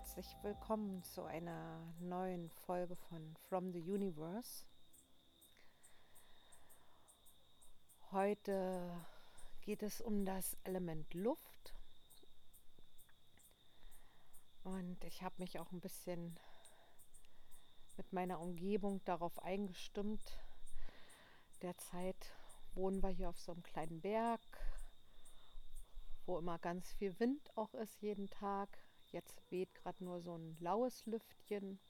herzlich willkommen zu einer neuen Folge von From the Universe. Heute geht es um das Element Luft und ich habe mich auch ein bisschen mit meiner Umgebung darauf eingestimmt. Derzeit wohnen wir hier auf so einem kleinen Berg, wo immer ganz viel Wind auch ist jeden Tag. Jetzt weht gerade nur so ein laues Lüftchen.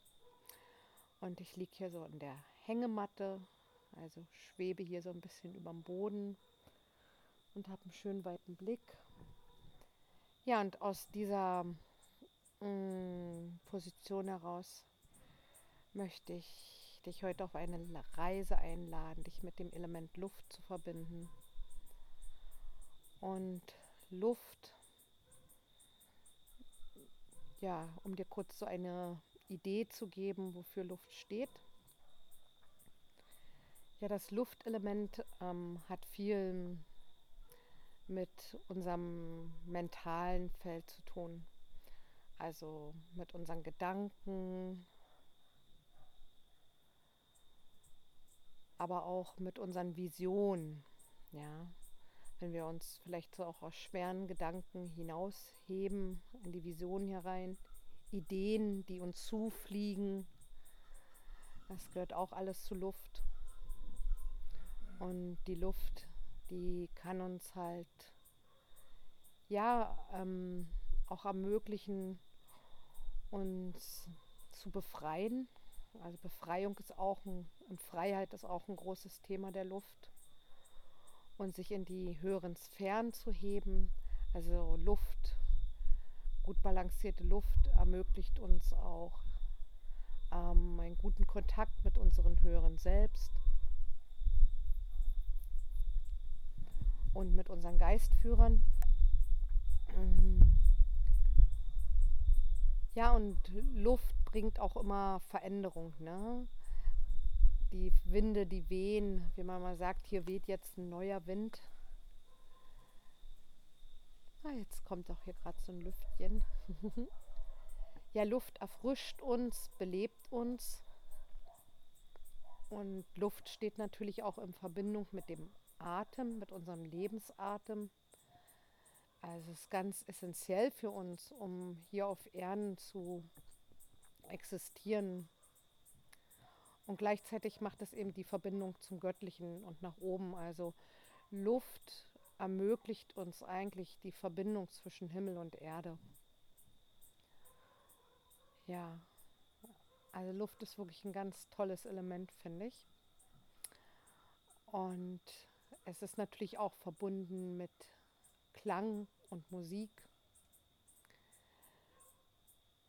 Und ich liege hier so in der Hängematte, also schwebe hier so ein bisschen über dem Boden und habe einen schönen weiten Blick. Ja, und aus dieser mh, mm, Position heraus möchte ich dich heute auf eine Reise einladen, dich mit dem Element Luft zu verbinden. Und Luft. Ja, um dir kurz so eine Idee zu geben, wofür Luft steht. Ja, das Luftelement ähm, hat viel mit unserem mentalen Feld zu tun. Also mit unseren Gedanken, aber auch mit unseren Visionen. Ja, wenn wir uns vielleicht so auch aus schweren Gedanken hinausheben in die Vision herein, Ideen, die uns zufliegen, das gehört auch alles zu Luft. Und die Luft, die kann uns halt ja ähm, auch ermöglichen, uns zu befreien. Also Befreiung ist auch ein, und Freiheit ist auch ein großes Thema der Luft und sich in die höheren Sphären zu heben. Also Luft, gut balancierte Luft ermöglicht uns auch ähm, einen guten Kontakt mit unseren höheren Selbst und mit unseren Geistführern. Ja, und Luft bringt auch immer Veränderung. Ne? Die Winde, die wehen, wie man mal sagt, hier weht jetzt ein neuer Wind. Ah, jetzt kommt doch hier gerade so ein Lüftchen. ja, Luft erfrischt uns, belebt uns. Und Luft steht natürlich auch in Verbindung mit dem Atem, mit unserem Lebensatem. Also es ist ganz essentiell für uns, um hier auf Erden zu existieren, und gleichzeitig macht es eben die Verbindung zum Göttlichen und nach oben. Also Luft ermöglicht uns eigentlich die Verbindung zwischen Himmel und Erde. Ja, also Luft ist wirklich ein ganz tolles Element, finde ich. Und es ist natürlich auch verbunden mit Klang und Musik.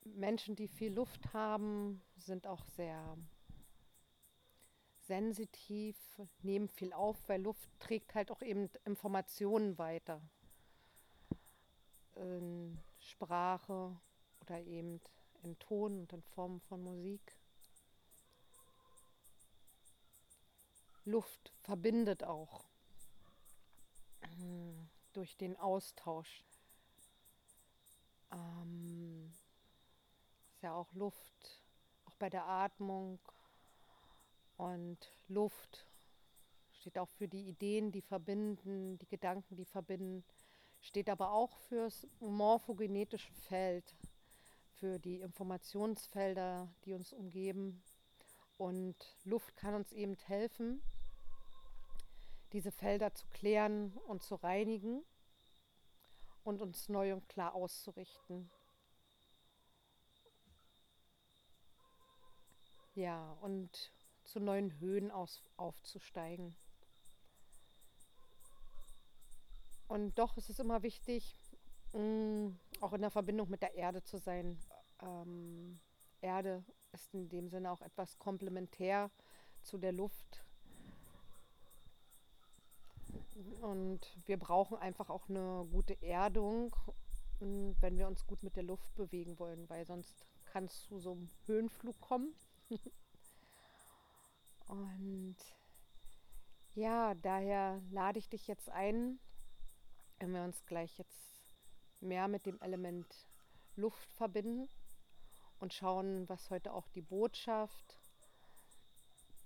Menschen, die viel Luft haben, sind auch sehr sensitiv, nehmen viel auf, weil Luft trägt halt auch eben Informationen weiter. In Sprache oder eben in Ton und in Form von Musik. Luft verbindet auch hm, durch den Austausch. Ähm, ist ja auch Luft, auch bei der Atmung und Luft steht auch für die Ideen, die verbinden, die Gedanken, die verbinden, steht aber auch fürs morphogenetische Feld, für die Informationsfelder, die uns umgeben. Und Luft kann uns eben helfen, diese Felder zu klären und zu reinigen und uns neu und klar auszurichten. Ja, und zu neuen Höhen aus, aufzusteigen. Und doch ist es immer wichtig, mm, auch in der Verbindung mit der Erde zu sein. Ähm, Erde ist in dem Sinne auch etwas komplementär zu der Luft. Und wir brauchen einfach auch eine gute Erdung, wenn wir uns gut mit der Luft bewegen wollen, weil sonst kann es zu so einem Höhenflug kommen. Und ja, daher lade ich dich jetzt ein, wenn wir uns gleich jetzt mehr mit dem Element Luft verbinden und schauen, was heute auch die Botschaft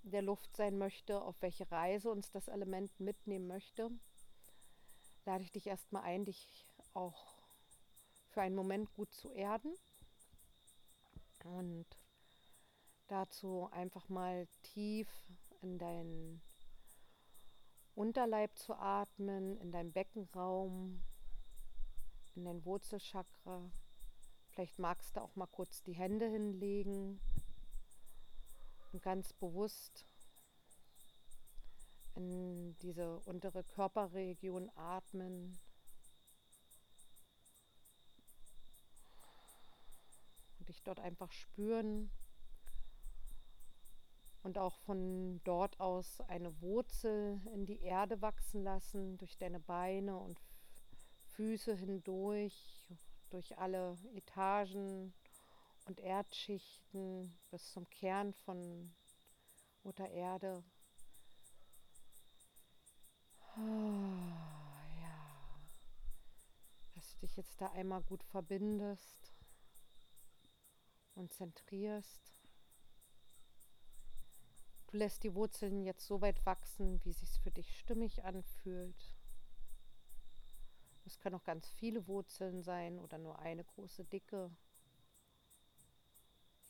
der Luft sein möchte, auf welche Reise uns das Element mitnehmen möchte, lade ich dich erstmal ein, dich auch für einen Moment gut zu erden. Und dazu einfach mal tief in deinen Unterleib zu atmen, in deinen Beckenraum, in dein Wurzelchakra. Vielleicht magst du auch mal kurz die Hände hinlegen und ganz bewusst in diese untere Körperregion atmen. Und dich dort einfach spüren und auch von dort aus eine Wurzel in die Erde wachsen lassen, durch deine Beine und Füße hindurch, durch alle Etagen und Erdschichten bis zum Kern von Mutter Erde. Oh, ja, dass du dich jetzt da einmal gut verbindest und zentrierst. Du lässt die Wurzeln jetzt so weit wachsen, wie es sich für dich stimmig anfühlt. Es können auch ganz viele Wurzeln sein oder nur eine große dicke.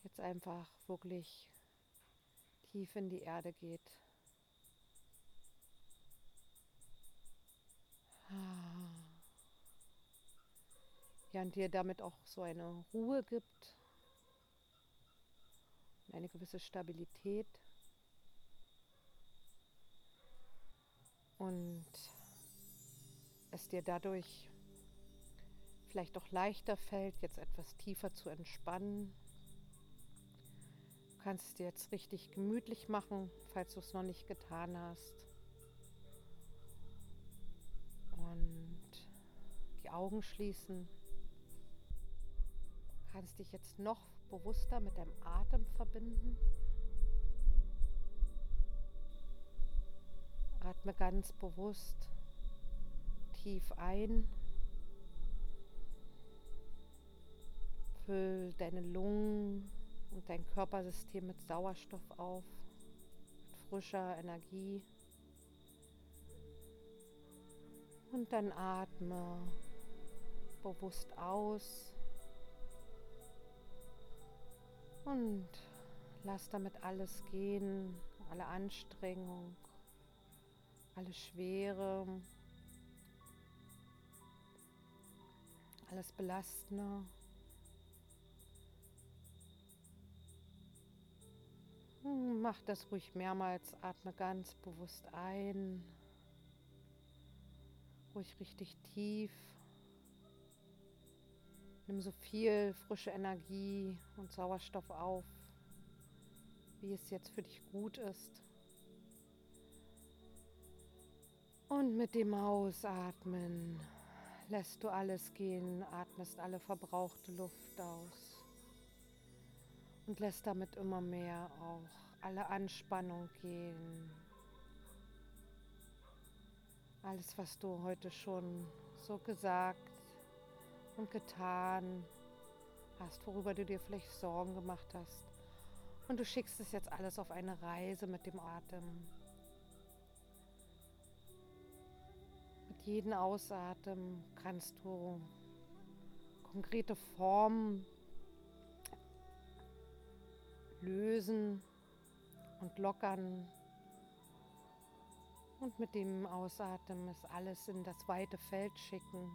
Jetzt einfach wirklich tief in die Erde geht. Ja, und dir damit auch so eine Ruhe gibt, eine gewisse Stabilität. Und es dir dadurch vielleicht auch leichter fällt, jetzt etwas tiefer zu entspannen. Du kannst es dir jetzt richtig gemütlich machen, falls du es noch nicht getan hast. Und die Augen schließen. Du kannst dich jetzt noch bewusster mit deinem Atem verbinden. Atme ganz bewusst tief ein. Füll deine Lungen und dein Körpersystem mit Sauerstoff auf, mit frischer Energie. Und dann atme bewusst aus und lass damit alles gehen, alle Anstrengung, alle Schwere, alles Belastende. Hm, mach das ruhig mehrmals, atme ganz bewusst ein, ruhig richtig tief. Nimm so viel frische Energie und Sauerstoff auf, wie es jetzt für dich gut ist. Und mit dem Ausatmen lässt du alles gehen, atmest alle verbrauchte Luft aus und lässt damit immer mehr auch alle Anspannung gehen. Alles, was du heute schon so gesagt und getan hast, worüber du dir vielleicht Sorgen gemacht hast. Und du schickst es jetzt alles auf eine Reise mit dem Atem. Jeden Ausatmen kannst du konkrete Formen lösen und lockern. Und mit dem Ausatmen ist alles in das weite Feld schicken.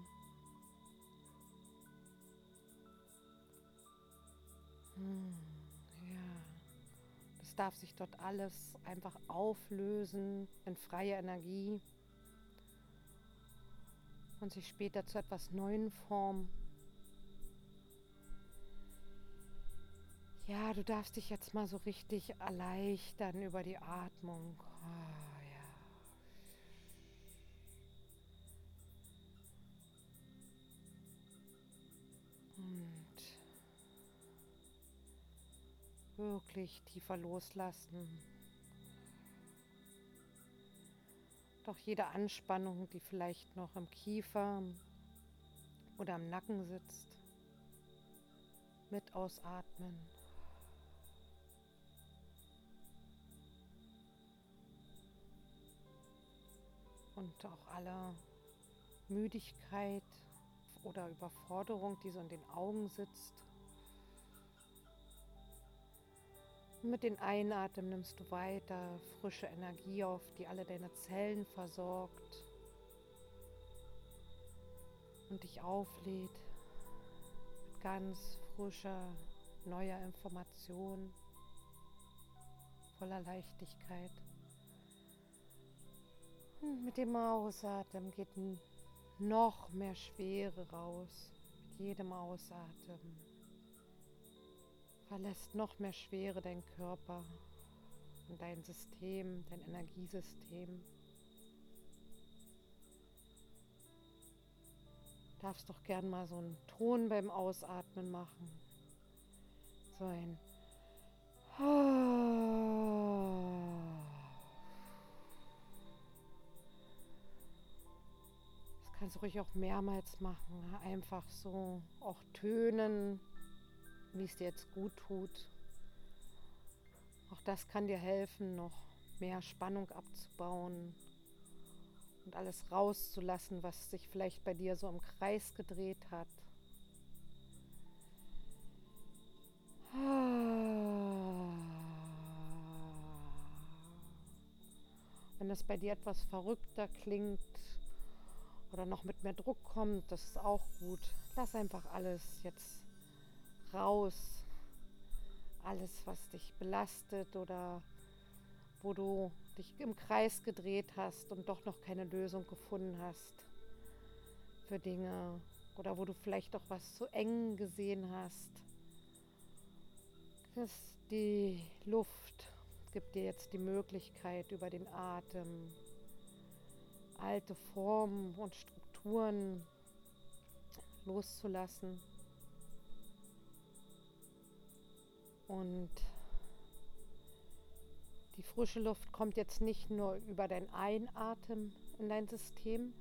Hm, ja. Das darf sich dort alles einfach auflösen in freie Energie und sich später zu etwas Neuen formen. Ja, du darfst dich jetzt mal so richtig erleichtern über die Atmung. Oh, ja. Und wirklich tiefer loslassen. Doch jede Anspannung, die vielleicht noch im Kiefer oder im Nacken sitzt, mit ausatmen. Und auch alle Müdigkeit oder Überforderung, die so in den Augen sitzt. Mit den Einatmen nimmst du weiter frische Energie auf, die alle deine Zellen versorgt und dich auflädt mit ganz frischer, neuer Information, voller Leichtigkeit. Und mit dem Ausatmen geht noch mehr Schwere raus. Mit jedem Ausatmen verlässt noch mehr Schwere dein Körper und dein System, dein Energiesystem. Darfst doch gern mal so einen Ton beim Ausatmen machen. So ein Das kannst du ruhig auch mehrmals machen. Einfach so auch tönen wie es dir jetzt gut tut. Auch das kann dir helfen, noch mehr Spannung abzubauen und alles rauszulassen, was sich vielleicht bei dir so im Kreis gedreht hat. Wenn es bei dir etwas verrückter klingt oder noch mit mehr Druck kommt, das ist auch gut. Lass einfach alles jetzt raus. Alles, was dich belastet oder wo du dich im Kreis gedreht hast und doch noch keine Lösung gefunden hast für Dinge oder wo du vielleicht doch was zu eng gesehen hast. Die Luft gibt dir jetzt die Möglichkeit über den Atem alte Formen und Strukturen loszulassen. Und die frische Luft kommt jetzt nicht nur über dein Einatmen in dein System,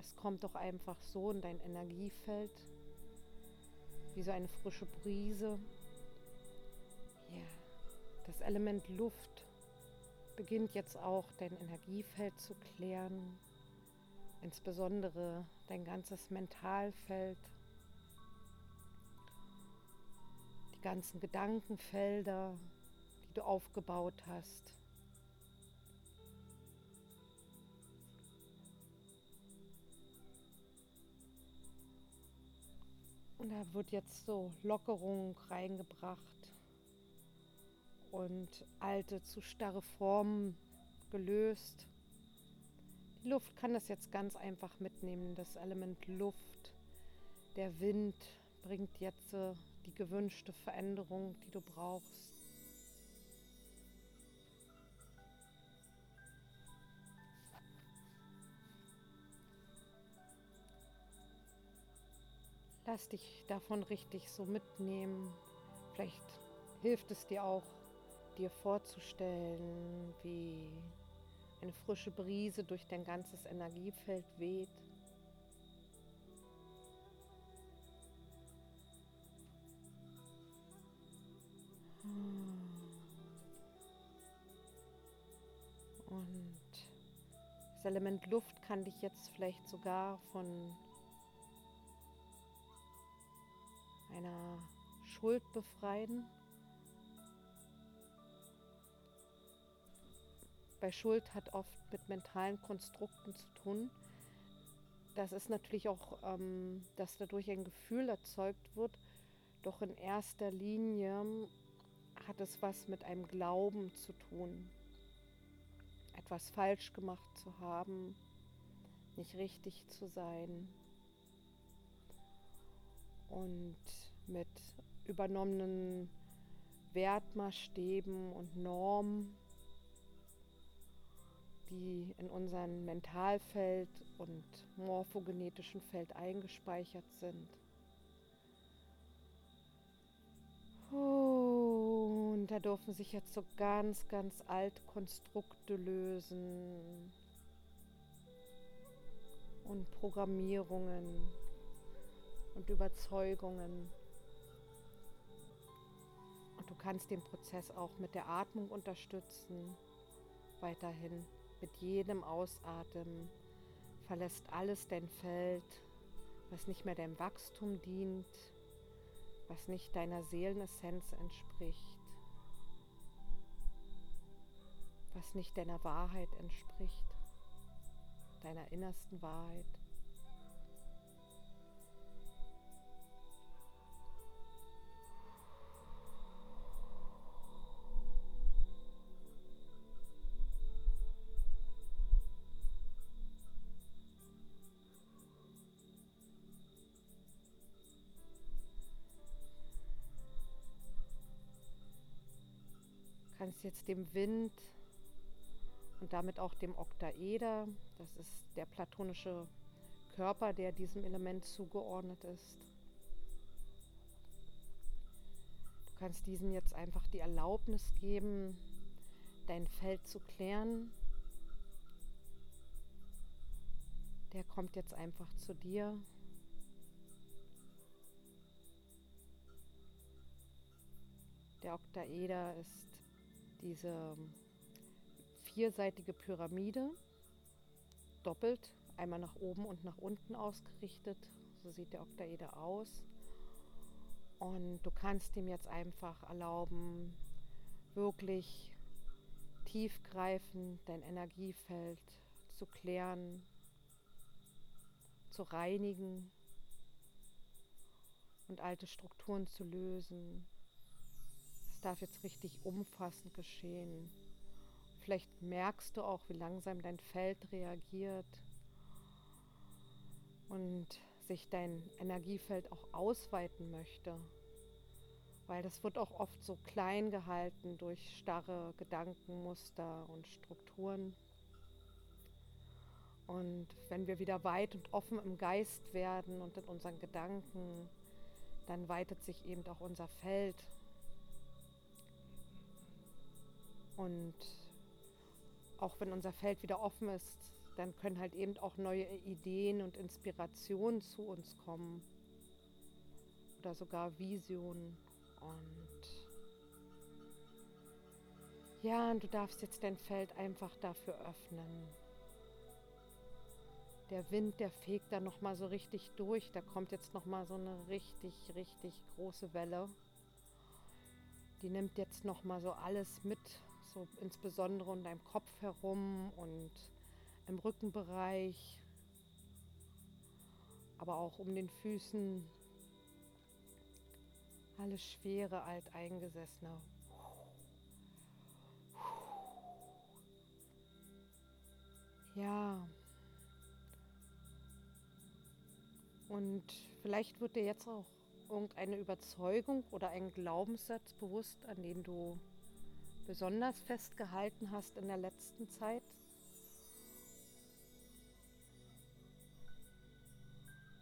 es kommt doch einfach so in dein Energiefeld, wie so eine frische Brise. Ja, das Element Luft beginnt jetzt auch dein Energiefeld zu klären, insbesondere dein ganzes Mentalfeld. Ganzen Gedankenfelder, die du aufgebaut hast. Und da wird jetzt so Lockerung reingebracht und alte zu starre Formen gelöst. Die Luft kann das jetzt ganz einfach mitnehmen, das Element Luft. Der Wind bringt jetzt die gewünschte Veränderung, die du brauchst. Lass dich davon richtig so mitnehmen. Vielleicht hilft es dir auch, dir vorzustellen, wie eine frische Brise durch dein ganzes Energiefeld weht. Das Element Luft kann dich jetzt vielleicht sogar von einer Schuld befreien. Bei Schuld hat oft mit mentalen Konstrukten zu tun. Das ist natürlich auch, ähm, dass dadurch ein Gefühl erzeugt wird, doch in erster Linie hat es was mit einem Glauben zu tun etwas falsch gemacht zu haben, nicht richtig zu sein und mit übernommenen Wertmaßstäben und Normen, die in unserem Mentalfeld und morphogenetischen Feld eingespeichert sind. Und da dürfen sich jetzt so ganz, ganz alte Konstrukte lösen und Programmierungen und Überzeugungen. Und du kannst den Prozess auch mit der Atmung unterstützen. Weiterhin mit jedem Ausatmen verlässt alles dein Feld, was nicht mehr deinem Wachstum dient, was nicht deiner Seelenessenz entspricht, was nicht deiner Wahrheit entspricht, deiner innersten Wahrheit. Kannst jetzt dem Wind und damit auch dem Oktaeder, das ist der platonische Körper, der diesem Element zugeordnet ist. Du kannst diesem jetzt einfach die Erlaubnis geben, dein Feld zu klären. Der kommt jetzt einfach zu dir. Der Oktaeder ist diese vierseitige Pyramide, doppelt, einmal nach oben und nach unten ausgerichtet. So sieht der Oktaeder aus. Und du kannst ihm jetzt einfach erlauben, wirklich tiefgreifend dein Energiefeld zu klären, zu reinigen und alte Strukturen zu lösen, darf jetzt richtig umfassend geschehen. Vielleicht merkst du auch, wie langsam dein Feld reagiert und sich dein Energiefeld auch ausweiten möchte. Weil das wird auch oft so klein gehalten durch starre Gedankenmuster und Strukturen. Und wenn wir wieder weit und offen im Geist werden und in unseren Gedanken, dann weitet sich eben auch unser Feld Und auch wenn unser Feld wieder offen ist, dann können halt eben auch neue Ideen und Inspirationen zu uns kommen. Oder sogar Visionen. Und ja, und du darfst jetzt dein Feld einfach dafür öffnen. Der Wind, der fegt da nochmal so richtig durch. Da kommt jetzt nochmal so eine richtig, richtig große Welle. Die nimmt jetzt nochmal so alles mit, so insbesondere um deinem Kopf herum und im Rückenbereich, aber auch um den Füßen. Alles schwere, alteingesessene. Ja. Und vielleicht wird dir jetzt auch irgendeine Überzeugung oder ein Glaubenssatz bewusst, an den du besonders festgehalten hast in der letzten Zeit?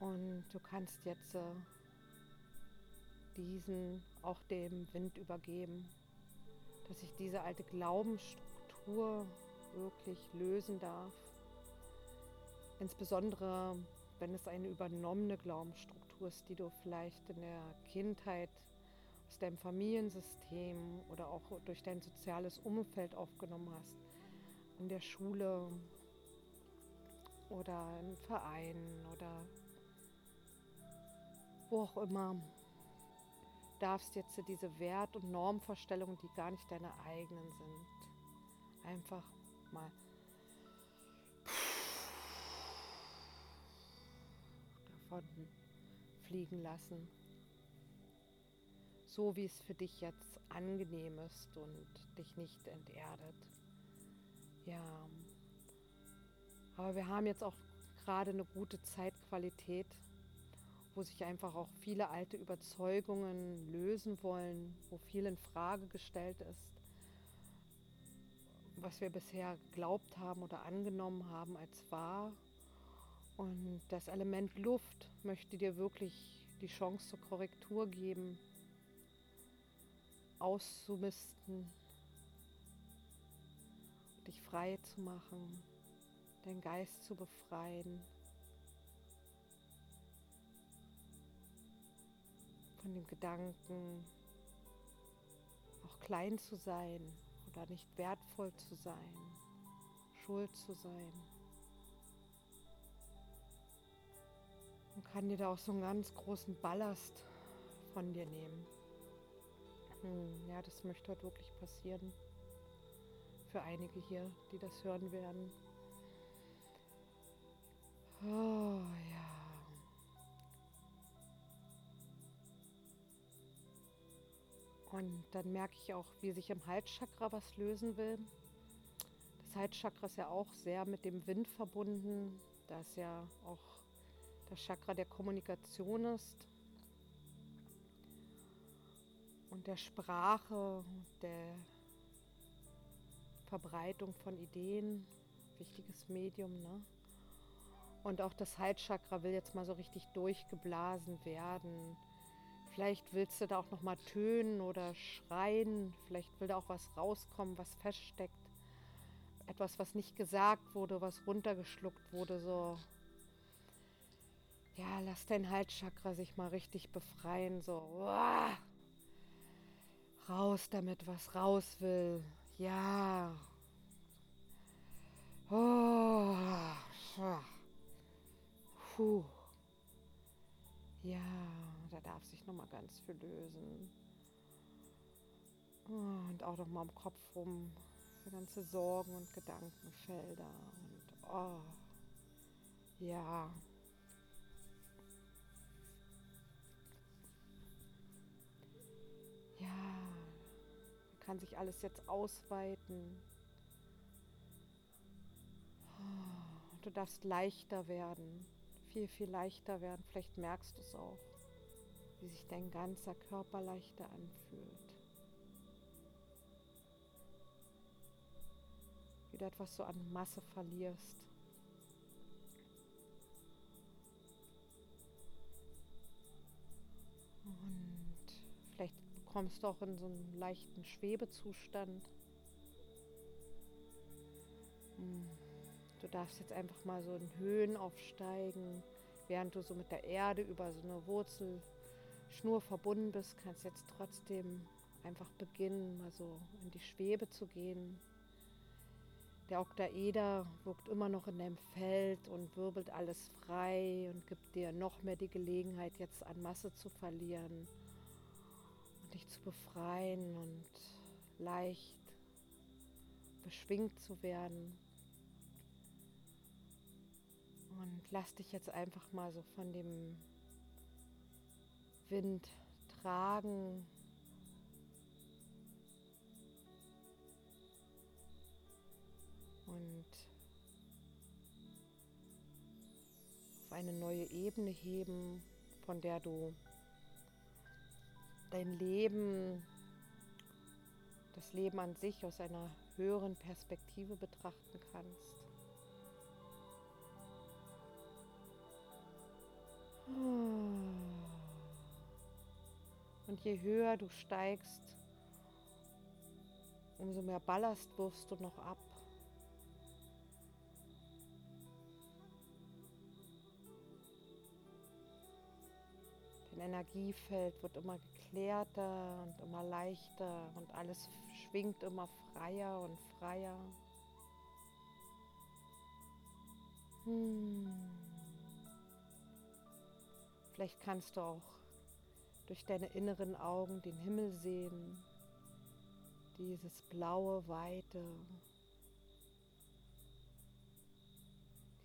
Und du kannst jetzt äh, diesen auch dem Wind übergeben, dass sich diese alte Glaubensstruktur wirklich lösen darf. Insbesondere, wenn es eine übernommene Glaubensstruktur ist, die du vielleicht in der Kindheit aus deinem Familiensystem oder auch durch dein soziales Umfeld aufgenommen hast. In der Schule oder im Verein oder wo auch immer. Darfst jetzt diese Wert- und Normvorstellungen, die gar nicht deine eigenen sind, einfach mal davon fliegen lassen so wie es für dich jetzt angenehm ist und dich nicht enterdet. Ja, aber wir haben jetzt auch gerade eine gute Zeitqualität, wo sich einfach auch viele alte Überzeugungen lösen wollen, wo viel in Frage gestellt ist, was wir bisher geglaubt haben oder angenommen haben als wahr. Und das Element Luft möchte dir wirklich die Chance zur Korrektur geben, auszumisten, dich frei zu machen, deinen Geist zu befreien von dem Gedanken, klein zu sein oder nicht wertvoll zu sein, schuld zu sein. Und kann dir da auch so einen ganz großen Ballast von dir nehmen. Hm, ja, das möchte heute wirklich passieren. Für einige hier, die das hören werden. Oh ja. Und dann merke ich auch, wie sich im Halschakra was lösen will. Das Halschakra ist ja auch sehr mit dem Wind verbunden. Da ist ja auch das Chakra der Kommunikation ist und der Sprache, der Verbreitung von Ideen, wichtiges Medium. Ne? Und auch das Halschakra will jetzt mal so richtig durchgeblasen werden. Vielleicht willst du da auch noch mal tönen oder schreien. Vielleicht will da auch was rauskommen, was feststeckt. Etwas, was nicht gesagt wurde, was runtergeschluckt wurde, so ja, lass dein Halschakra sich mal richtig befreien. So, uah. Raus damit, was raus will. Ja. Oh. Puh. Ja, da darf sich noch mal ganz viel lösen. Und auch noch mal im Kopf rum. Die ganze Sorgen und Gedankenfelder. Und oh. Ja, kann sich alles jetzt ausweiten. Du darfst leichter werden, viel, viel leichter werden. Vielleicht merkst du es auch, wie sich dein ganzer Körper leichter anfühlt. Wie du etwas so an Masse verlierst. Kommst auch in so einen leichten Schwebezustand. Hm. Du darfst jetzt einfach mal so in Höhen aufsteigen, während du so mit der Erde über so eine Wurzelschnur verbunden bist, kannst jetzt trotzdem einfach beginnen, mal so in die Schwebe zu gehen. Der Oktaeder wirkt immer noch in deinem Feld und wirbelt alles frei und gibt dir noch mehr die Gelegenheit, jetzt an Masse zu verlieren dich zu befreien und leicht beschwingt zu werden. Und lass dich jetzt einfach mal so von dem Wind tragen. Und auf eine neue Ebene heben, von der du dein Leben, das Leben an sich aus einer höheren Perspektive betrachten kannst. Und je höher du steigst, umso mehr Ballast wirfst du noch ab. Energiefeld wird immer geklärter und immer leichter und alles schwingt immer freier und freier. Hm. Vielleicht kannst du auch durch deine inneren Augen den Himmel sehen, dieses blaue Weite,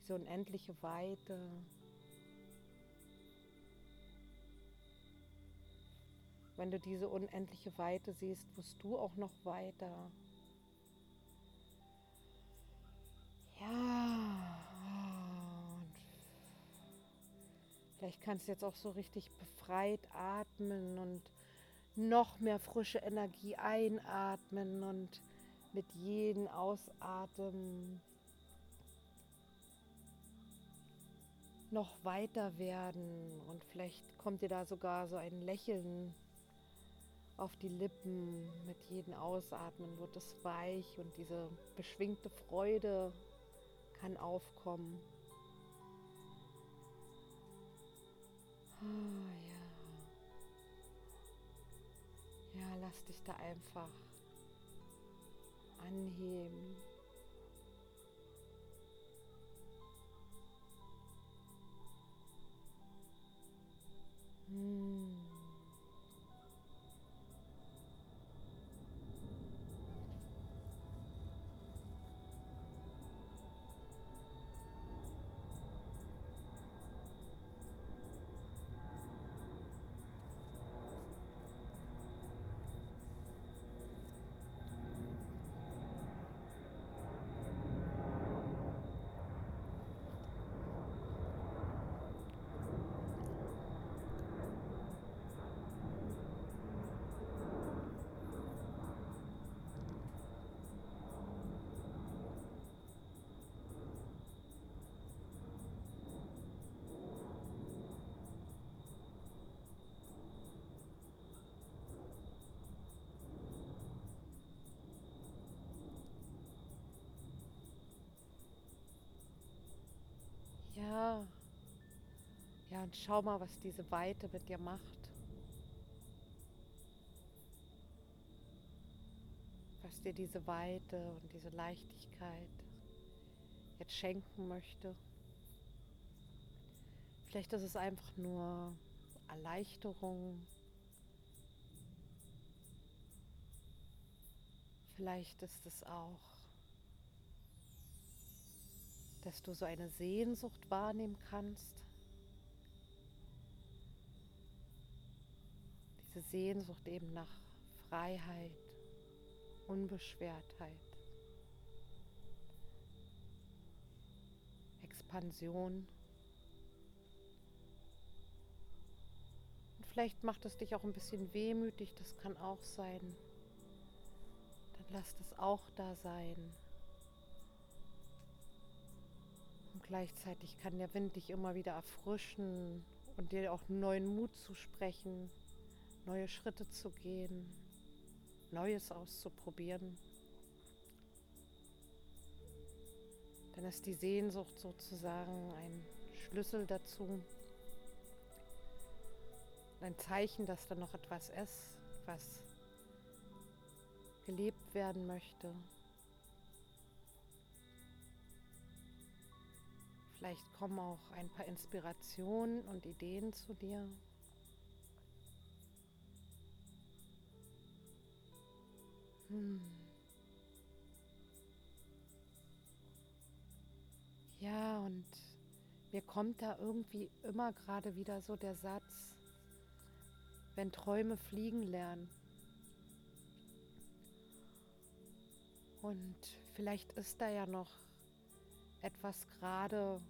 diese unendliche Weite. Wenn du diese unendliche Weite siehst, wirst du auch noch weiter. Ja. Und vielleicht kannst du jetzt auch so richtig befreit atmen und noch mehr frische Energie einatmen und mit jedem Ausatmen noch weiter werden und vielleicht kommt dir da sogar so ein Lächeln auf die Lippen. Mit jedem Ausatmen wird es weich und diese beschwingte Freude kann aufkommen. Ah, ja. Ja, lass dich da einfach anheben. Hm. Ja. Ja, und schau mal, was diese Weite mit dir macht. Was dir diese Weite und diese Leichtigkeit jetzt schenken möchte. Vielleicht ist es einfach nur Erleichterung. Vielleicht ist es auch dass du so eine Sehnsucht wahrnehmen kannst. Diese Sehnsucht eben nach Freiheit, Unbeschwertheit, Expansion. Und vielleicht macht es dich auch ein bisschen wehmütig, das kann auch sein. Dann lass das auch da sein. Gleichzeitig kann der Wind dich immer wieder erfrischen und dir auch neuen Mut zu sprechen, neue Schritte zu gehen, Neues auszuprobieren. Dann ist die Sehnsucht sozusagen ein Schlüssel dazu, ein Zeichen, dass da noch etwas ist, was gelebt werden möchte. Vielleicht kommen auch ein paar Inspirationen und Ideen zu dir. Hm. Ja, und mir kommt da irgendwie immer gerade wieder so der Satz, wenn Träume fliegen lernen. Und vielleicht ist da ja noch etwas gerade,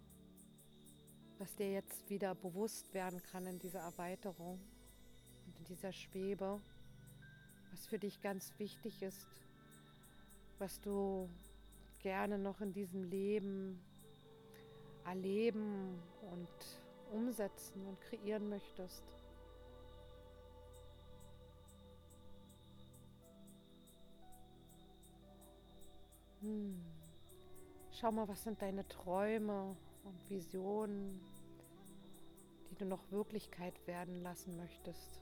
was dir jetzt wieder bewusst werden kann in dieser Erweiterung und in dieser Schwebe, was für dich ganz wichtig ist, was du gerne noch in diesem Leben erleben und umsetzen und kreieren möchtest. Hm. Schau mal, was sind deine Träume und Visionen, die du noch Wirklichkeit werden lassen möchtest.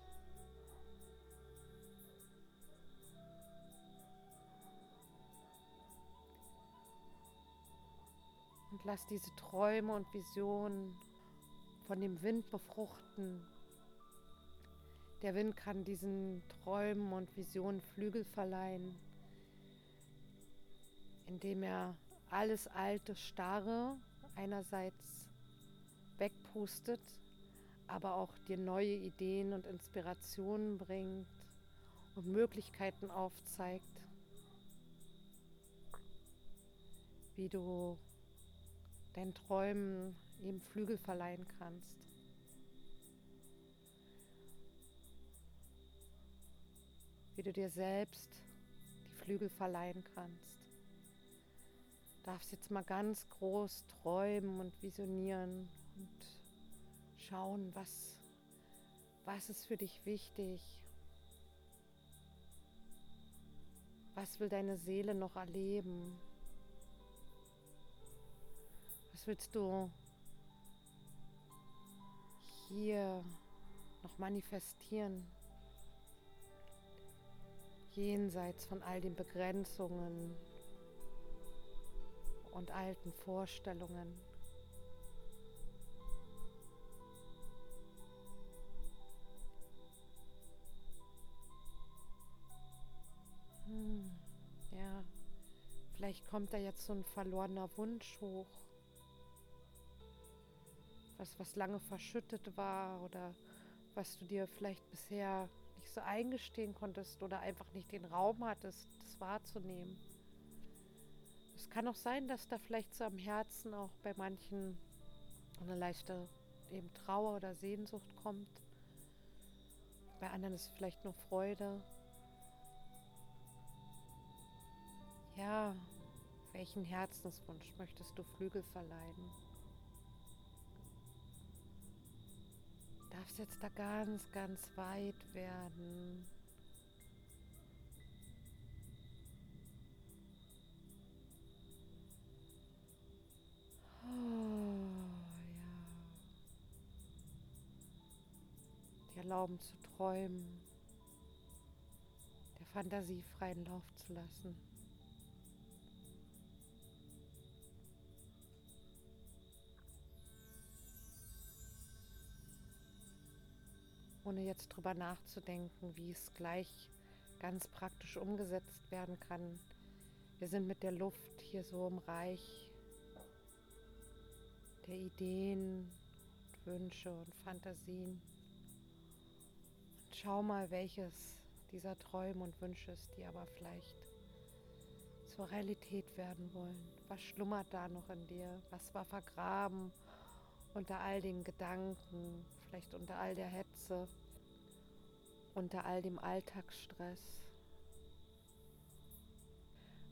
Und lass diese Träume und Visionen von dem Wind befruchten. Der Wind kann diesen Träumen und Visionen Flügel verleihen, indem er alles alte Starre einerseits wegpustet, aber auch dir neue Ideen und Inspirationen bringt und Möglichkeiten aufzeigt, wie du deinen Träumen eben Flügel verleihen kannst. Wie du dir selbst die Flügel verleihen kannst darfst jetzt mal ganz groß träumen und visionieren und schauen, was, was ist für dich wichtig. Was will deine Seele noch erleben? Was willst du hier noch manifestieren? jenseits von all den Begrenzungen und alten Vorstellungen. Hm, ja, vielleicht kommt da jetzt so ein verlorener Wunsch hoch. Was, was lange verschüttet war oder was du dir vielleicht bisher nicht so eingestehen konntest oder einfach nicht den Raum hattest, das wahrzunehmen. Es kann auch sein, dass da vielleicht so am Herzen auch bei manchen eine leichte eben Trauer oder Sehnsucht kommt. Bei anderen ist es vielleicht nur Freude. Ja, welchen Herzenswunsch möchtest du Flügel verleihen? Darf es jetzt da ganz, ganz weit werden? Erlauben zu träumen, der Fantasie freien Lauf zu lassen. Ohne jetzt drüber nachzudenken, wie es gleich ganz praktisch umgesetzt werden kann. Wir sind mit der Luft hier so im Reich der Ideen, Wünsche und Fantasien. Schau mal, welches dieser Träume und Wünsche es dir aber vielleicht zur Realität werden wollen. Was schlummert da noch in dir? Was war vergraben unter all den Gedanken, vielleicht unter all der Hetze, unter all dem Alltagsstress?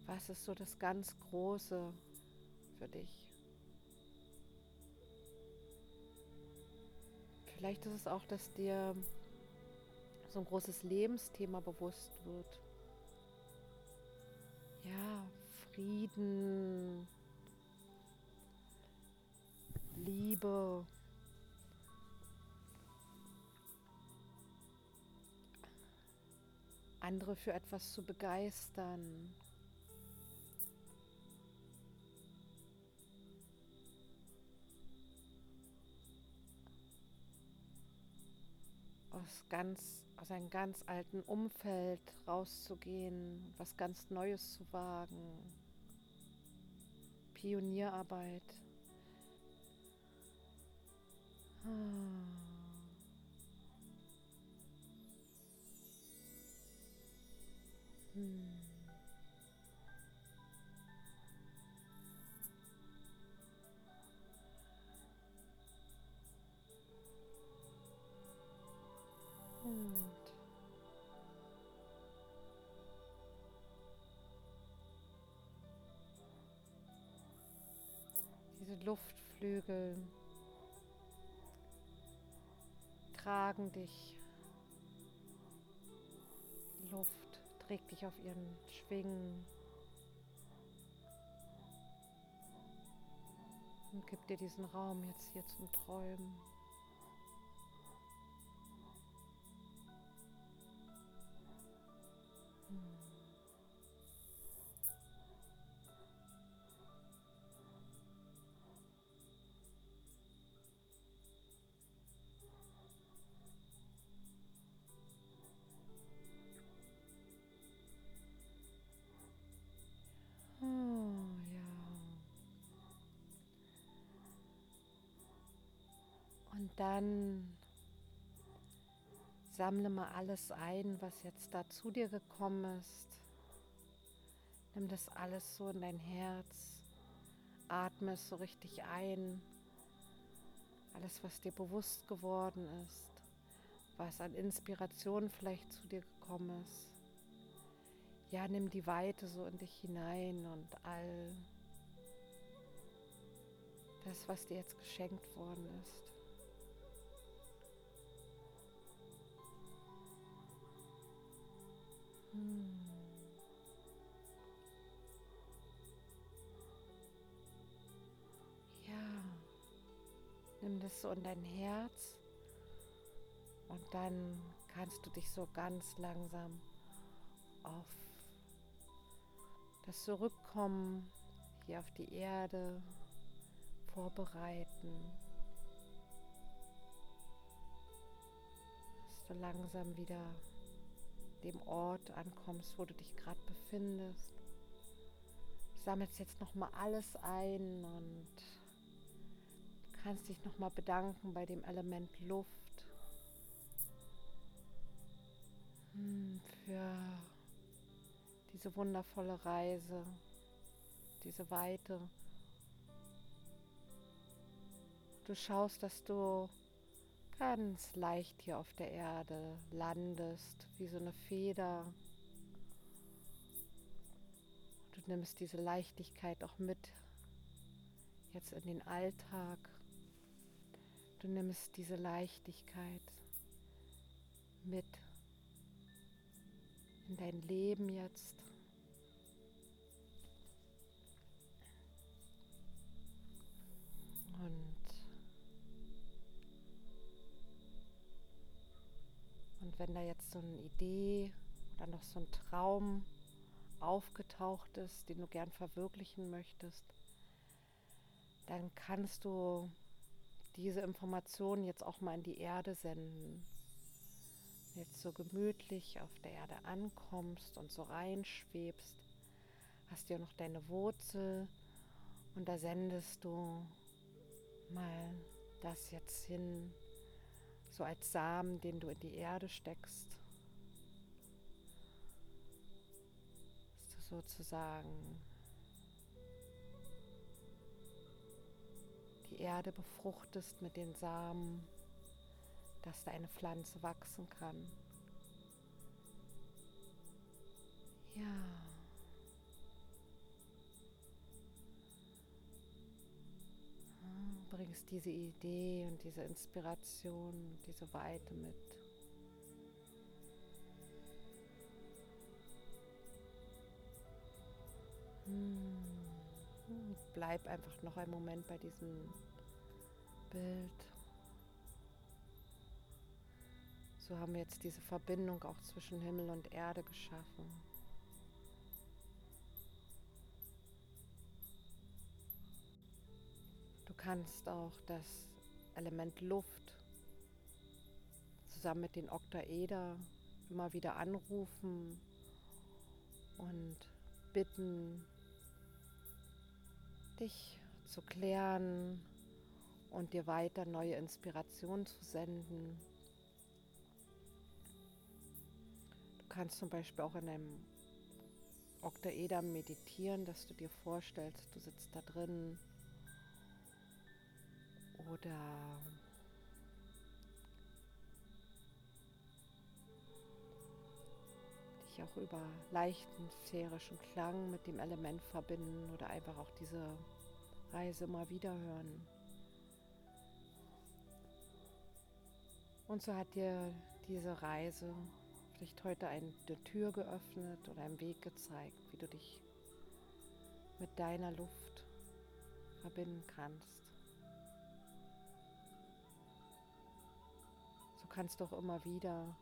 Was ist so das ganz Große für dich? Vielleicht ist es auch, dass dir so ein großes Lebensthema bewusst wird. Ja, Frieden, Liebe, andere für etwas zu begeistern, aus ganz aus einem ganz alten Umfeld rauszugehen, was ganz Neues zu wagen. Pionierarbeit. Ah. Hm. Luftflügel tragen dich. Die Luft trägt dich auf ihren Schwingen und gibt dir diesen Raum jetzt hier zum Träumen. Dann sammle mal alles ein, was jetzt da zu dir gekommen ist. Nimm das alles so in dein Herz. Atme es so richtig ein. Alles, was dir bewusst geworden ist. Was an Inspiration vielleicht zu dir gekommen ist. Ja, nimm die Weite so in dich hinein und all das, was dir jetzt geschenkt worden ist. Das so in dein Herz und dann kannst du dich so ganz langsam auf das Zurückkommen hier auf die Erde vorbereiten. Dass du langsam wieder dem Ort ankommst, wo du dich gerade befindest. Du sammelst jetzt nochmal alles ein und kannst dich nochmal bedanken bei dem Element Luft hm, für diese wundervolle Reise, diese Weite. Du schaust, dass du ganz leicht hier auf der Erde landest, wie so eine Feder. Du nimmst diese Leichtigkeit auch mit jetzt in den Alltag. Du nimmst diese Leichtigkeit mit in dein Leben jetzt. Und, und wenn da jetzt so eine Idee oder noch so ein Traum aufgetaucht ist, den du gern verwirklichen möchtest, dann kannst du diese Informationen jetzt auch mal in die Erde senden. Jetzt so gemütlich auf der Erde ankommst und so reinschwebst, hast du ja noch deine Wurzel und da sendest du mal das jetzt hin, so als Samen, den du in die Erde steckst. Dass du sozusagen die Erde befruchtest mit den Samen, dass deine Pflanze wachsen kann. Ja. Bringst diese Idee und diese Inspiration, diese Weite mit. Hm. Bleib einfach noch einen Moment bei diesem Bild. So haben wir jetzt diese Verbindung auch zwischen Himmel und Erde geschaffen. Du kannst auch das Element Luft zusammen mit den Oktaeder immer wieder anrufen und bitten, dich zu klären und dir weiter neue Inspirationen zu senden. Du kannst zum Beispiel auch in einem Oktaeder meditieren, dass du dir vorstellst, du sitzt da drin oder dich auch über leichten sphärischen Klang mit dem Element verbinden oder einfach auch diese Reise mal wieder hören. Und so hat dir diese Reise vielleicht heute eine Tür geöffnet oder einen Weg gezeigt, wie du dich mit deiner Luft verbinden kannst. So kannst du auch immer wieder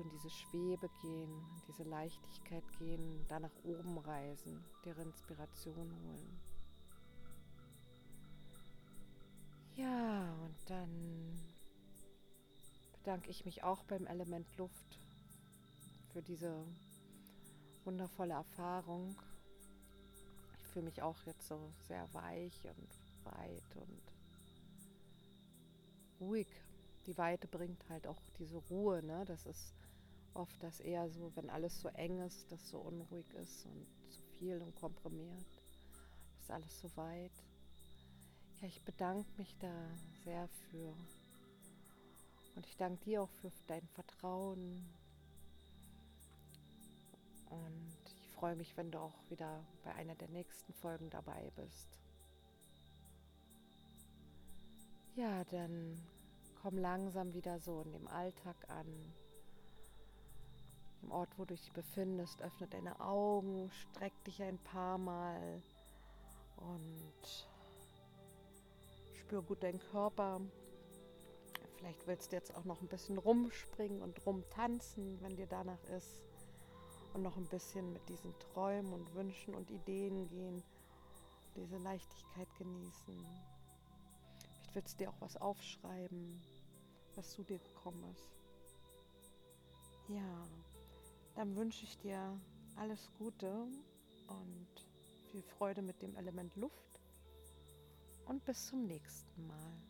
in diese Schwebe gehen, diese Leichtigkeit gehen, da nach oben reisen, dir Inspiration holen. Ja, und dann bedanke ich mich auch beim Element Luft für diese wundervolle Erfahrung. Ich fühle mich auch jetzt so sehr weich und weit und ruhig. Die Weite bringt halt auch diese Ruhe. Ne? Das ist oft das eher so, wenn alles so eng ist, dass so unruhig ist und zu viel und komprimiert. Ist alles so weit. Ja, ich bedanke mich da sehr für. Und ich danke dir auch für dein Vertrauen. Und ich freue mich, wenn du auch wieder bei einer der nächsten Folgen dabei bist. Ja, dann komm langsam wieder so in dem Alltag an im Ort, wo du dich befindest. Öffne deine Augen, streck dich ein paar Mal und spür gut deinen Körper. Vielleicht willst du jetzt auch noch ein bisschen rumspringen und rumtanzen, wenn dir danach ist. und noch ein bisschen mit diesen Träumen und Wünschen und Ideen gehen, diese Leichtigkeit genießen. Vielleicht willst du dir auch was aufschreiben, was zu dir gekommen ist. Ja, dann wünsche ich dir alles Gute und viel Freude mit dem Element Luft und bis zum nächsten Mal.